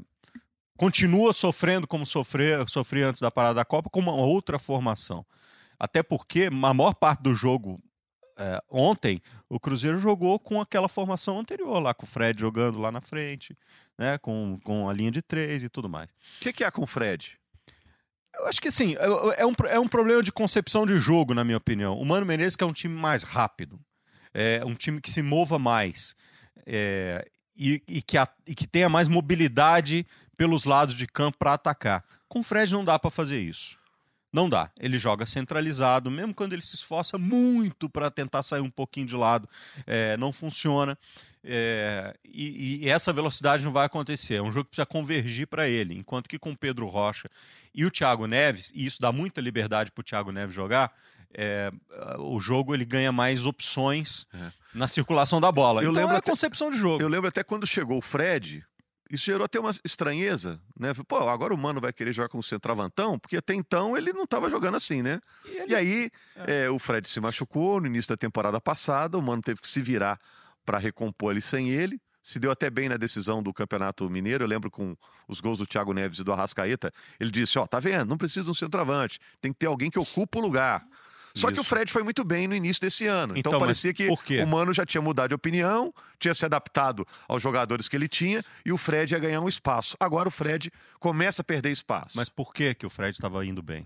[SPEAKER 2] continua sofrendo como sofrer, sofria antes da parada da Copa, com uma outra formação. Até porque a maior parte do jogo é, ontem, o Cruzeiro jogou com aquela formação anterior, lá com o Fred jogando lá na frente, né, com, com a linha de três e tudo mais.
[SPEAKER 1] O que, que é com o Fred?
[SPEAKER 2] Eu acho que assim, é, é um, é um problema de concepção de jogo, na minha opinião. O Mano Menezes que é um time mais rápido, é um time que se mova mais é, e, e, que a, e que tenha mais mobilidade pelos lados de campo para atacar. Com o Fred não dá para fazer isso. Não dá. Ele joga centralizado, mesmo quando ele se esforça muito para tentar sair um pouquinho de lado, é, não funciona. É, e, e, essa velocidade não vai acontecer. É um jogo que precisa convergir para ele. Enquanto que com o Pedro Rocha e o Thiago Neves, e isso dá muita liberdade para o Thiago Neves jogar, é, o jogo ele ganha mais opções é. na circulação da bola. Eu então lembro é a até, concepção de jogo.
[SPEAKER 1] Eu lembro até quando chegou o Fred, isso gerou até uma estranheza, né? Pô, agora o Mano vai querer jogar com o centroavantão, porque até então ele não estava jogando assim, né? E, ele... e aí é. É, o Fred se machucou no início da temporada passada, o Mano teve que se virar para recompor ali sem ele. Se deu até bem na decisão do Campeonato Mineiro. Eu lembro com os gols do Thiago Neves e do Arrascaeta. Ele disse: Ó, oh, tá vendo? Não precisa de um centroavante. Tem que ter alguém que ocupa o lugar. Só Isso. que o Fred foi muito bem no início desse ano. Então, então parecia que o Mano já tinha mudado de opinião, tinha se adaptado aos jogadores que ele tinha e o Fred ia ganhar um espaço. Agora o Fred começa a perder espaço.
[SPEAKER 2] Mas por que, que o Fred estava indo bem?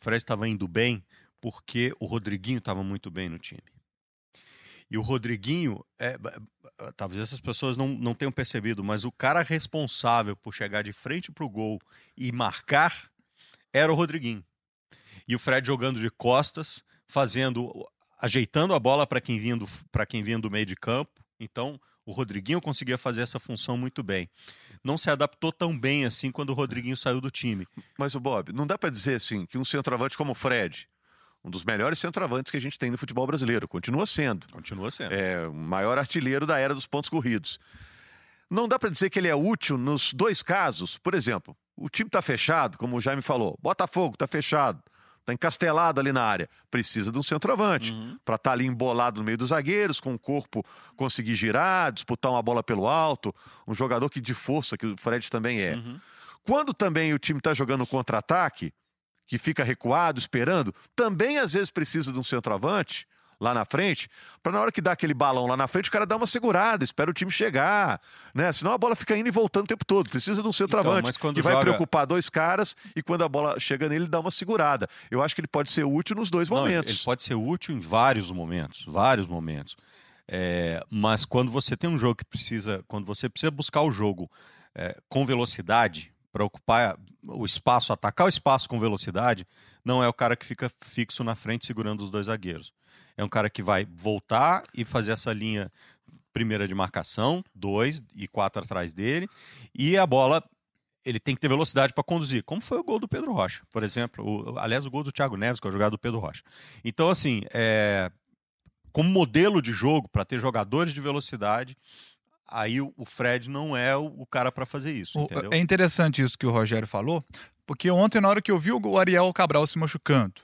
[SPEAKER 2] O Fred estava indo bem porque o Rodriguinho estava muito bem no time. E o Rodriguinho, é, talvez essas pessoas não, não tenham percebido, mas o cara responsável por chegar de frente para o gol e marcar era o Rodriguinho e o Fred jogando de costas, fazendo, ajeitando a bola para quem vinha do, para quem vinha do meio de campo. Então, o Rodriguinho conseguia fazer essa função muito bem. Não se adaptou tão bem assim quando o Rodriguinho saiu do time.
[SPEAKER 1] Mas o Bob, não dá para dizer assim que um centroavante como o Fred, um dos melhores centroavantes que a gente tem no futebol brasileiro, continua sendo.
[SPEAKER 2] Continua sendo.
[SPEAKER 1] É o maior artilheiro da era dos pontos corridos. Não dá para dizer que ele é útil nos dois casos. Por exemplo, o time está fechado, como o Jaime falou. Botafogo está fechado. Está encastelado ali na área. Precisa de um centroavante uhum. para estar tá ali embolado no meio dos zagueiros, com o corpo conseguir girar, disputar uma bola pelo alto. Um jogador que de força, que o Fred também é. Uhum. Quando também o time está jogando contra-ataque, que fica recuado, esperando, também às vezes precisa de um centroavante lá na frente, para na hora que dá aquele balão lá na frente, o cara dá uma segurada, espera o time chegar, né? Senão a bola fica indo e voltando o tempo todo. Precisa de um centroavante então, que joga... vai preocupar dois caras e quando a bola chega nele, dá uma segurada. Eu acho que ele pode ser útil nos dois
[SPEAKER 2] Não,
[SPEAKER 1] momentos.
[SPEAKER 2] Ele pode ser útil em vários momentos, vários momentos. É, mas quando você tem um jogo que precisa, quando você precisa buscar o jogo é, com velocidade, para ocupar o espaço, atacar o espaço com velocidade, não é o cara que fica fixo na frente segurando os dois zagueiros. É um cara que vai voltar e fazer essa linha primeira de marcação, dois e quatro atrás dele, e a bola ele tem que ter velocidade para conduzir, como foi o gol do Pedro Rocha, por exemplo. O, aliás, o gol do Thiago Neves, que é o jogado do Pedro Rocha. Então, assim, é, como modelo de jogo, para ter jogadores de velocidade, aí o, Fred não é o, cara para fazer isso. O,
[SPEAKER 3] é interessante isso que o Rogério falou, porque ontem, na hora que eu vi o Ariel Cabral se machucando,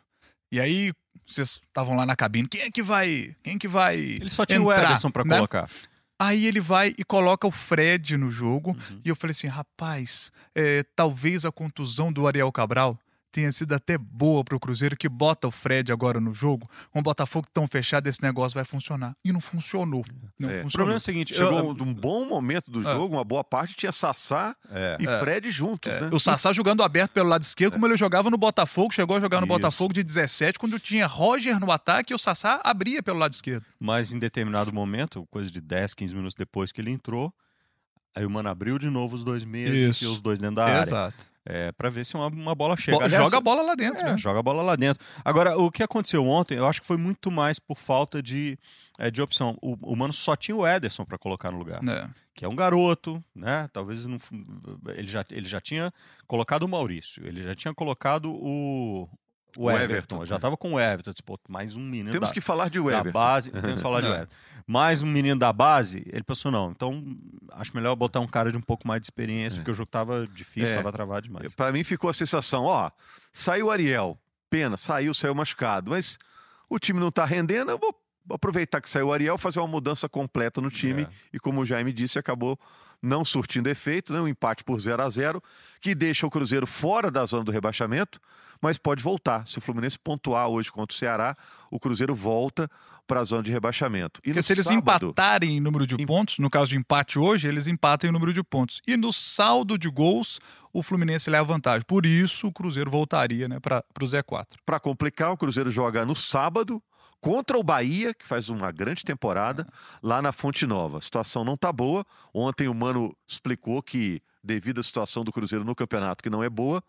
[SPEAKER 3] e aí vocês estavam lá na cabine, quem é que vai. Quem é que vai.
[SPEAKER 2] Ele só tinha entrar, o Ederson para né? colocar.
[SPEAKER 3] Aí ele vai e coloca o Fred no jogo. Uhum. E eu falei assim: rapaz, é, talvez a contusão do Ariel Cabral tenha sido até boa para o Cruzeiro, que bota o Fred agora no jogo. Com o Botafogo tão fechado, esse negócio vai funcionar. E não funcionou. Não
[SPEAKER 1] é. funcionou. O problema é o seguinte: chegou eu, um bom momento do é. jogo, uma boa parte tinha Sassá é. e é. Fred juntos. É. Né?
[SPEAKER 3] O Sassá jogando aberto pelo lado esquerdo, como ele jogava no Botafogo, chegou a jogar no Isso. Botafogo de 17, quando tinha Roger no ataque e o Sassá abria pelo lado esquerdo.
[SPEAKER 2] Mas em determinado momento, coisa de 10, 15 minutos depois que ele entrou, Aí o Mano abriu de novo os dois meses e os dois dentro da área.
[SPEAKER 3] Exato.
[SPEAKER 2] É, pra ver se uma, uma bola chega.
[SPEAKER 3] Bo- joga a bola lá dentro,
[SPEAKER 2] é,
[SPEAKER 3] né?
[SPEAKER 2] joga a bola lá dentro. Agora, o que aconteceu ontem, eu acho que foi muito mais por falta de, é, de opção. O, o Mano só tinha o Ederson para colocar no lugar,
[SPEAKER 3] É.
[SPEAKER 2] que é um garoto, né? Talvez não, ele, já, ele já tinha colocado o Maurício, ele já tinha colocado o, o,
[SPEAKER 1] O
[SPEAKER 2] Everton.
[SPEAKER 1] Everton,
[SPEAKER 2] já
[SPEAKER 1] é.
[SPEAKER 2] tava com o Everton. Disse, Pô, mais um menino
[SPEAKER 1] Temos
[SPEAKER 2] da,
[SPEAKER 1] que falar de
[SPEAKER 2] da
[SPEAKER 1] Weber.
[SPEAKER 2] base. (laughs) Temos que falar de
[SPEAKER 3] É.
[SPEAKER 2] Everton. Mais um menino da base, ele pensou, não, então acho melhor botar um cara de um pouco mais de experiência, porque o jogo tava difícil,
[SPEAKER 1] É.
[SPEAKER 2] tava travado demais.
[SPEAKER 1] Para mim ficou a sensação, ó, saiu o Ariel, pena, saiu, saiu machucado, mas o time não tá rendendo, eu vou aproveitar que saiu o Ariel, fazer uma mudança completa no time
[SPEAKER 2] É.
[SPEAKER 1] e como o Jaime disse, acabou não surtindo efeito, né? um empate por 0 a 0 que deixa o Cruzeiro fora da zona do rebaixamento, mas pode voltar. Se o Fluminense pontuar hoje contra o Ceará, o Cruzeiro volta para a zona de rebaixamento. E
[SPEAKER 3] Porque se eles
[SPEAKER 1] sábado-
[SPEAKER 3] empatarem em número de
[SPEAKER 1] Em-
[SPEAKER 3] pontos, no caso de empate hoje, eles empatam em número de pontos. E no saldo de gols, o Fluminense leva vantagem. Por isso, o Cruzeiro voltaria né, para o Z4.
[SPEAKER 1] Para complicar, o Cruzeiro joga no sábado contra o Bahia, que faz uma grande temporada, lá na Fonte Nova. A situação não tá boa. Ontem o Mano explicou que, devido à situação do Cruzeiro no campeonato, que não é boa,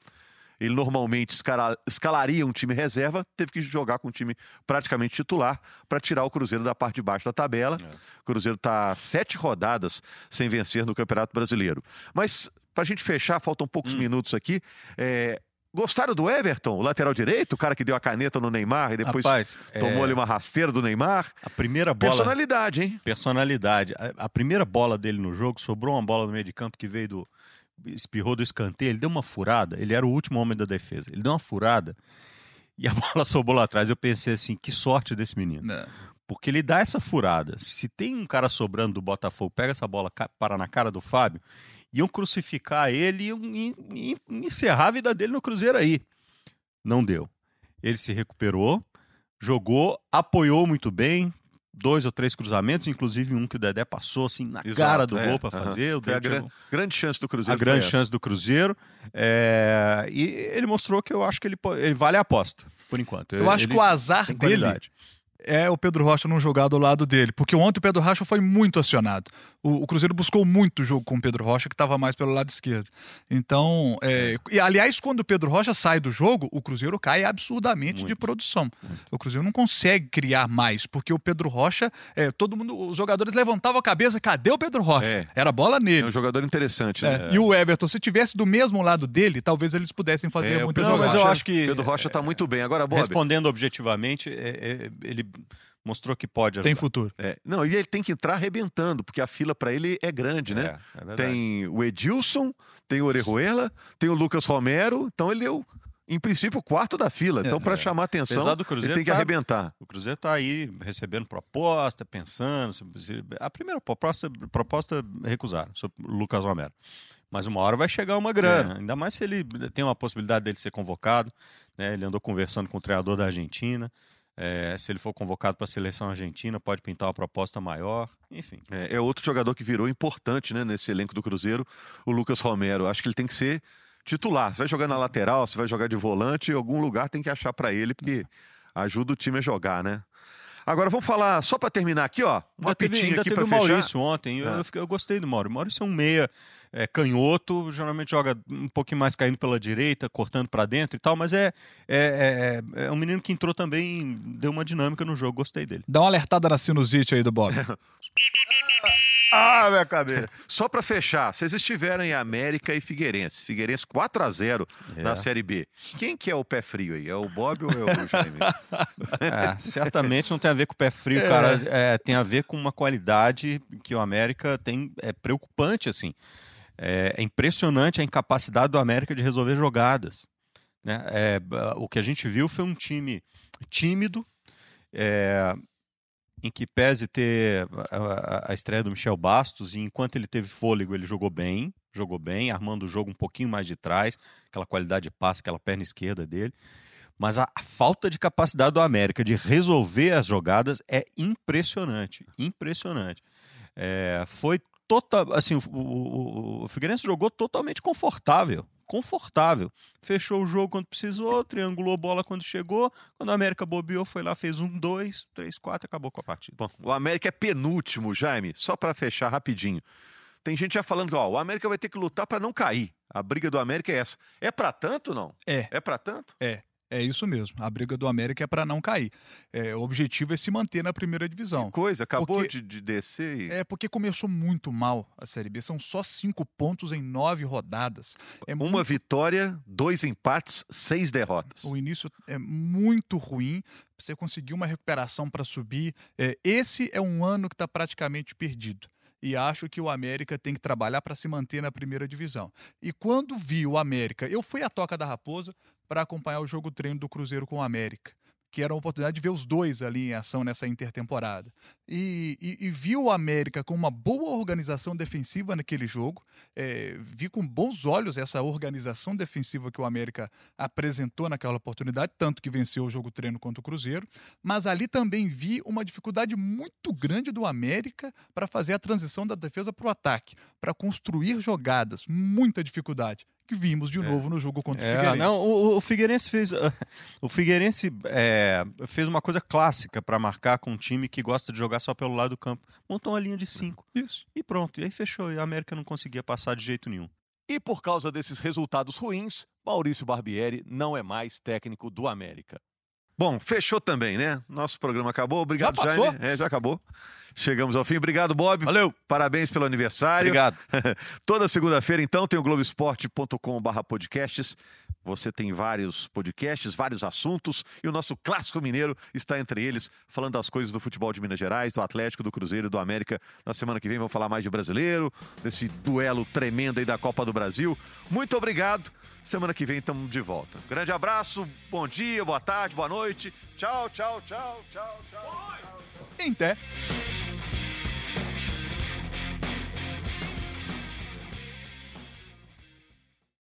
[SPEAKER 1] ele normalmente escala- escalaria um time reserva, teve que jogar com um time praticamente titular para tirar o Cruzeiro da parte de baixo da tabela.
[SPEAKER 2] É.
[SPEAKER 1] O Cruzeiro está sete rodadas sem vencer no Campeonato Brasileiro. Mas, para a gente fechar, faltam poucos
[SPEAKER 2] Hum.
[SPEAKER 1] minutos aqui. é, Gostaram do Everton, o lateral direito, o cara que deu a caneta no Neymar e depois
[SPEAKER 2] Rapaz,
[SPEAKER 1] tomou
[SPEAKER 2] é,
[SPEAKER 1] ali uma rasteira do Neymar?
[SPEAKER 2] a primeira bola...
[SPEAKER 1] Personalidade, hein?
[SPEAKER 2] personalidade. A, a primeira bola dele no jogo sobrou uma bola no meio de campo que veio do. espirrou do escanteio, ele deu uma furada, ele era o último homem da defesa. Ele deu uma furada e a (laughs) bola sobrou lá atrás. Eu pensei assim: que sorte desse menino.
[SPEAKER 3] né?
[SPEAKER 2] Porque ele dá essa furada. Se tem um cara sobrando do Botafogo, pega essa bola, para na cara do Fábio, iam crucificar ele e iam- encerrar a vida dele no Cruzeiro aí. Não deu. Ele se recuperou, jogou, apoiou muito bem. Dois ou três cruzamentos, inclusive um que o Dedé passou assim na
[SPEAKER 1] Exato,
[SPEAKER 2] cara do
[SPEAKER 1] é,
[SPEAKER 2] gol para fazer. O
[SPEAKER 1] Foi a gran- grande chance do Cruzeiro.
[SPEAKER 2] a grande chance do Cruzeiro. É, E ele mostrou que eu acho que ele, ele vale a aposta, por enquanto.
[SPEAKER 3] Eu acho
[SPEAKER 2] Ele
[SPEAKER 3] que o azar dele
[SPEAKER 2] qualidade.
[SPEAKER 3] É o Pedro Rocha não jogar do lado dele. Porque ontem o Pedro Rocha foi muito acionado. O, o Cruzeiro buscou muito o jogo com o Pedro Rocha, que estava mais pelo lado esquerdo. Então, é, e aliás, quando o Pedro Rocha sai do jogo, o Cruzeiro cai absurdamente de
[SPEAKER 2] Muito.
[SPEAKER 3] produção. O Cruzeiro não consegue criar mais, porque o Pedro Rocha, é, todo mundo, os jogadores levantavam a cabeça, cadê o Pedro Rocha?
[SPEAKER 1] É.
[SPEAKER 3] Era bola
[SPEAKER 1] É
[SPEAKER 3] nele.
[SPEAKER 1] um jogador interessante, né?
[SPEAKER 3] É, E o Everton, se tivesse do mesmo lado dele, talvez eles pudessem fazer
[SPEAKER 1] É, o
[SPEAKER 3] muita
[SPEAKER 1] Pedro
[SPEAKER 2] Não, mas eu acho que
[SPEAKER 1] Pedro Rocha tá muito bem. Agora, Bob.
[SPEAKER 2] respondendo objetivamente, é- é- ele mostrou que pode
[SPEAKER 3] Tem
[SPEAKER 2] ajudar.
[SPEAKER 3] futuro.
[SPEAKER 1] é, não, e ele tem que entrar arrebentando, porque a fila para ele é grande, né?
[SPEAKER 2] É, é verdade.
[SPEAKER 1] Tem o Edilson, tem o Orejuela, tem o Lucas Romero. Então ele é, o, em princípio, o quarto da fila. Então, para
[SPEAKER 2] é.
[SPEAKER 1] chamar atenção,
[SPEAKER 2] Apesar do
[SPEAKER 1] ele
[SPEAKER 2] Cruzeiro
[SPEAKER 1] tem que
[SPEAKER 2] tá-
[SPEAKER 1] arrebentar.
[SPEAKER 2] O Cruzeiro está aí recebendo proposta, pensando. A primeira proposta, proposta recusaram, sobre o Lucas Romero. Mas uma hora vai chegar uma
[SPEAKER 1] É.
[SPEAKER 2] grana. Ainda mais se ele tem uma possibilidade dele ser convocado. Né? Ele andou conversando com o treinador da Argentina. É, se ele for convocado para a seleção argentina, pode pintar uma proposta maior. Enfim.
[SPEAKER 1] É, é outro jogador que virou importante né, nesse elenco do Cruzeiro, o Lucas Romero. Acho que ele tem que ser titular. Se vai jogar na lateral, se vai jogar de volante, em algum lugar tem que achar para ele, porque ajuda o time a jogar, né? Agora vamos falar, só para terminar aqui, ó, uma
[SPEAKER 2] Ainda teve, ainda
[SPEAKER 1] aqui
[SPEAKER 2] teve
[SPEAKER 1] para
[SPEAKER 2] o
[SPEAKER 1] fechar.
[SPEAKER 2] Maurício ontem. Eu,
[SPEAKER 1] Ah.
[SPEAKER 2] eu fiquei- eu gostei do Maurício. O Maurício é um meia é, canhoto, geralmente joga um pouquinho mais caindo pela direita, cortando para dentro e tal, mas é, é, é, é um menino que entrou também, deu uma dinâmica no jogo, gostei dele.
[SPEAKER 3] Dá uma alertada na sinusite aí do Bob. (laughs)
[SPEAKER 2] Ah, minha cabeça!
[SPEAKER 1] Só para fechar, vocês estiveram em América e Figueirense. Figueirense 4 a 0 na
[SPEAKER 2] É.
[SPEAKER 1] Série B. Quem que é o pé frio aí? É o Bob ou é o Jaime? (laughs)
[SPEAKER 2] É, certamente não tem a ver com o pé frio, cara. É, tem a ver com uma qualidade que o América tem. É preocupante, assim. É, é impressionante a incapacidade do América de resolver jogadas. né? É, o que a gente viu foi um time tímido, é, em que pese ter a, a- a estreia do Michel Bastos, e enquanto ele teve fôlego, ele jogou bem, jogou bem, armando o jogo um pouquinho mais de trás, aquela qualidade de passe, aquela perna esquerda dele. Mas a, a falta de capacidade do América de resolver as jogadas é impressionante, impressionante. É, foi total, assim, o, o, o- Figueirense jogou totalmente confortável, confortável. Fechou o jogo quando precisou, triangulou a bola quando chegou. Quando a América bobeou, foi lá, fez um, dois, três, quatro, e acabou com a partida.
[SPEAKER 1] Bom, o América é penúltimo, Jaime. Só para fechar rapidinho. Tem gente já falando que ó, o América vai ter que lutar para não cair. A briga do América é essa. É para tanto, não?
[SPEAKER 3] É.
[SPEAKER 1] É para tanto?
[SPEAKER 3] É. É isso mesmo. A briga do América é para não cair. É, o objetivo é se manter na primeira divisão.
[SPEAKER 1] Que coisa, acabou
[SPEAKER 3] Porque-
[SPEAKER 1] de, de descer e...
[SPEAKER 3] É porque começou muito mal a Série B. São só cinco pontos em nove rodadas. É
[SPEAKER 1] Uma
[SPEAKER 3] muito-
[SPEAKER 1] vitória, dois empates, seis derrotas.
[SPEAKER 3] O início é muito ruim. Você conseguir uma recuperação para subir. É, esse é um ano que está praticamente perdido. E acho que o América tem que trabalhar para se manter na primeira divisão. E quando vi o América, eu fui à Toca da Raposa para acompanhar o jogo treino do Cruzeiro com o América. Que era uma oportunidade de ver os dois ali em ação nessa intertemporada. E, e, e vi o América com uma boa organização defensiva naquele jogo. É, vi com bons olhos essa organização defensiva que o América apresentou naquela oportunidade, tanto que venceu o jogo treino contra o Cruzeiro, mas ali também vi uma dificuldade muito grande do América para fazer a transição da defesa para o ataque, para construir jogadas, muita dificuldade, que vimos de novo no jogo contra o
[SPEAKER 2] É,
[SPEAKER 3] Figueirense.
[SPEAKER 2] não, o, o Figueirense fez (laughs) o Figueirense é, fez uma coisa clássica para marcar com um time que gosta de jogar só pelo lado do campo. Montou uma linha de cinco
[SPEAKER 3] Isso.
[SPEAKER 2] e pronto. E aí fechou. E a América não conseguia passar de jeito nenhum.
[SPEAKER 1] E por causa desses resultados ruins, Maurício Barbieri não é mais técnico do América. Bom, fechou também, né? Nosso programa acabou. Obrigado,
[SPEAKER 3] Já passou?
[SPEAKER 1] Jaime. É, já acabou. Chegamos ao fim. Obrigado, Bob.
[SPEAKER 2] Valeu.
[SPEAKER 1] Parabéns pelo aniversário.
[SPEAKER 2] Obrigado. (laughs)
[SPEAKER 1] Toda segunda-feira, então, tem o globesport.com.br podcasts. Você tem vários podcasts, vários assuntos, e o nosso clássico mineiro está entre eles, falando das coisas do futebol de Minas Gerais, do Atlético, do Cruzeiro e do América. Na semana que vem vamos falar mais de brasileiro, desse duelo tremendo aí da Copa do Brasil. Muito obrigado. Semana que vem estamos de volta. Grande abraço, bom dia, boa tarde, boa noite. Tchau, tchau, tchau, tchau, tchau. tchau.
[SPEAKER 3] Em té.